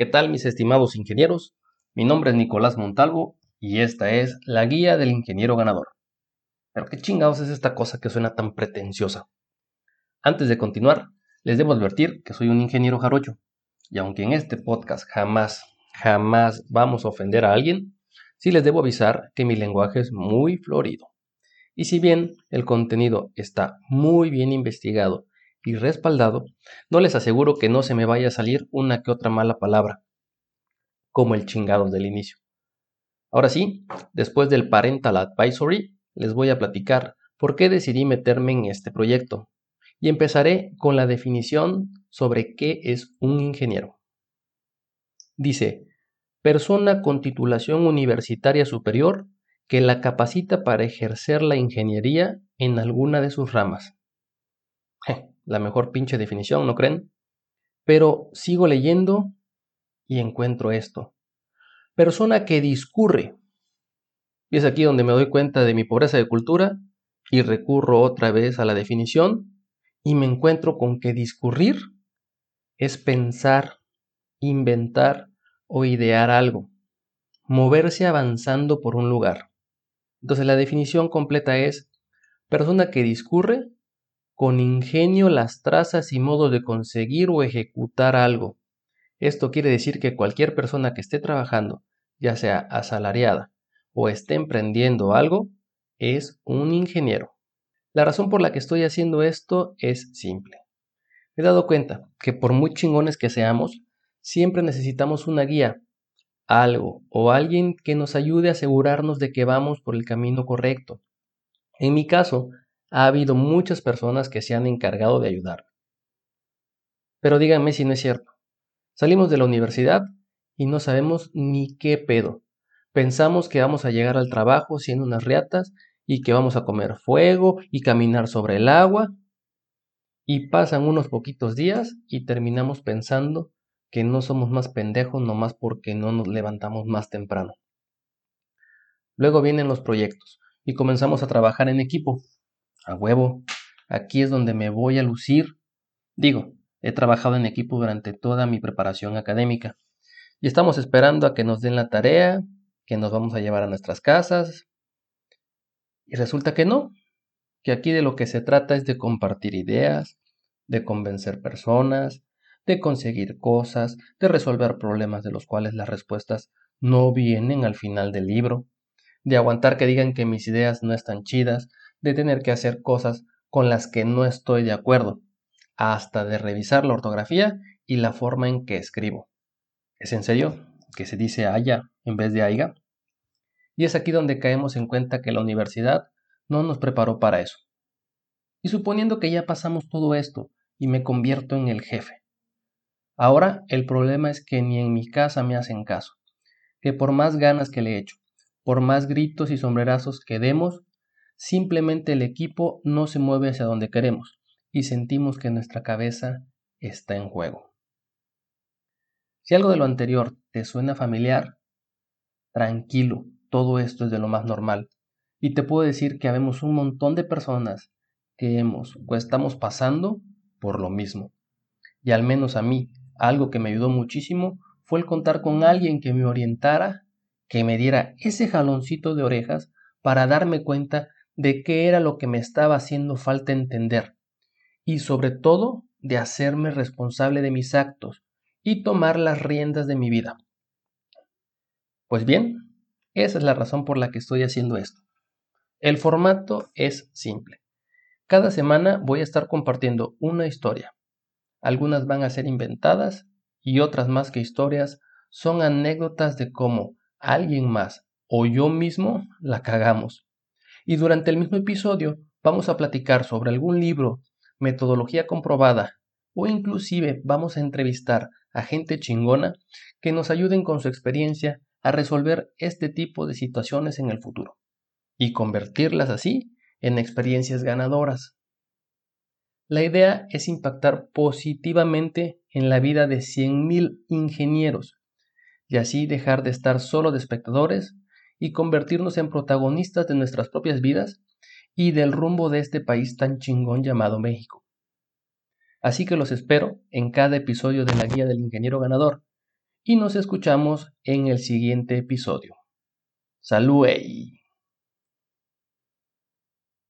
¿Qué tal mis estimados ingenieros? Mi nombre es Nicolás Montalvo y esta es la guía del ingeniero ganador. Pero qué chingados es esta cosa que suena tan pretenciosa. Antes de continuar, les debo advertir que soy un ingeniero jarocho y aunque en este podcast jamás, jamás vamos a ofender a alguien, sí les debo avisar que mi lenguaje es muy florido. Y si bien el contenido está muy bien investigado y respaldado, no les aseguro que no se me vaya a salir una que otra mala palabra, como el chingados del inicio. Ahora sí, después del Parental Advisory, les voy a platicar por qué decidí meterme en este proyecto. Y empezaré con la definición sobre qué es un ingeniero. Dice, persona con titulación universitaria superior que la capacita para ejercer la ingeniería en alguna de sus ramas la mejor pinche definición, ¿no creen? Pero sigo leyendo y encuentro esto. Persona que discurre. Y es aquí donde me doy cuenta de mi pobreza de cultura y recurro otra vez a la definición y me encuentro con que discurrir es pensar, inventar o idear algo, moverse avanzando por un lugar. Entonces la definición completa es persona que discurre con ingenio las trazas y modos de conseguir o ejecutar algo. Esto quiere decir que cualquier persona que esté trabajando, ya sea asalariada o esté emprendiendo algo, es un ingeniero. La razón por la que estoy haciendo esto es simple. Me he dado cuenta que por muy chingones que seamos, siempre necesitamos una guía, algo o alguien que nos ayude a asegurarnos de que vamos por el camino correcto. En mi caso, ha habido muchas personas que se han encargado de ayudar. Pero díganme si no es cierto. Salimos de la universidad y no sabemos ni qué pedo. Pensamos que vamos a llegar al trabajo siendo unas riatas y que vamos a comer fuego y caminar sobre el agua. Y pasan unos poquitos días y terminamos pensando que no somos más pendejos nomás porque no nos levantamos más temprano. Luego vienen los proyectos y comenzamos a trabajar en equipo a huevo, aquí es donde me voy a lucir. Digo, he trabajado en equipo durante toda mi preparación académica y estamos esperando a que nos den la tarea, que nos vamos a llevar a nuestras casas. Y resulta que no, que aquí de lo que se trata es de compartir ideas, de convencer personas, de conseguir cosas, de resolver problemas de los cuales las respuestas no vienen al final del libro, de aguantar que digan que mis ideas no están chidas, de tener que hacer cosas con las que no estoy de acuerdo, hasta de revisar la ortografía y la forma en que escribo. ¿Es en serio que se dice haya en vez de aiga? Y es aquí donde caemos en cuenta que la universidad no nos preparó para eso. Y suponiendo que ya pasamos todo esto y me convierto en el jefe. Ahora el problema es que ni en mi casa me hacen caso, que por más ganas que le echo, por más gritos y sombrerazos que demos, Simplemente el equipo no se mueve hacia donde queremos y sentimos que nuestra cabeza está en juego. Si algo de lo anterior te suena familiar, tranquilo, todo esto es de lo más normal. Y te puedo decir que habemos un montón de personas que hemos o estamos pasando por lo mismo. Y al menos a mí, algo que me ayudó muchísimo fue el contar con alguien que me orientara, que me diera ese jaloncito de orejas para darme cuenta de qué era lo que me estaba haciendo falta entender y sobre todo de hacerme responsable de mis actos y tomar las riendas de mi vida. Pues bien, esa es la razón por la que estoy haciendo esto. El formato es simple. Cada semana voy a estar compartiendo una historia. Algunas van a ser inventadas y otras más que historias son anécdotas de cómo alguien más o yo mismo la cagamos y durante el mismo episodio vamos a platicar sobre algún libro, metodología comprobada o inclusive vamos a entrevistar a gente chingona que nos ayuden con su experiencia a resolver este tipo de situaciones en el futuro y convertirlas así en experiencias ganadoras. La idea es impactar positivamente en la vida de 100.000 ingenieros y así dejar de estar solo de espectadores y convertirnos en protagonistas de nuestras propias vidas y del rumbo de este país tan chingón llamado México. Así que los espero en cada episodio de la Guía del Ingeniero Ganador y nos escuchamos en el siguiente episodio. Salud.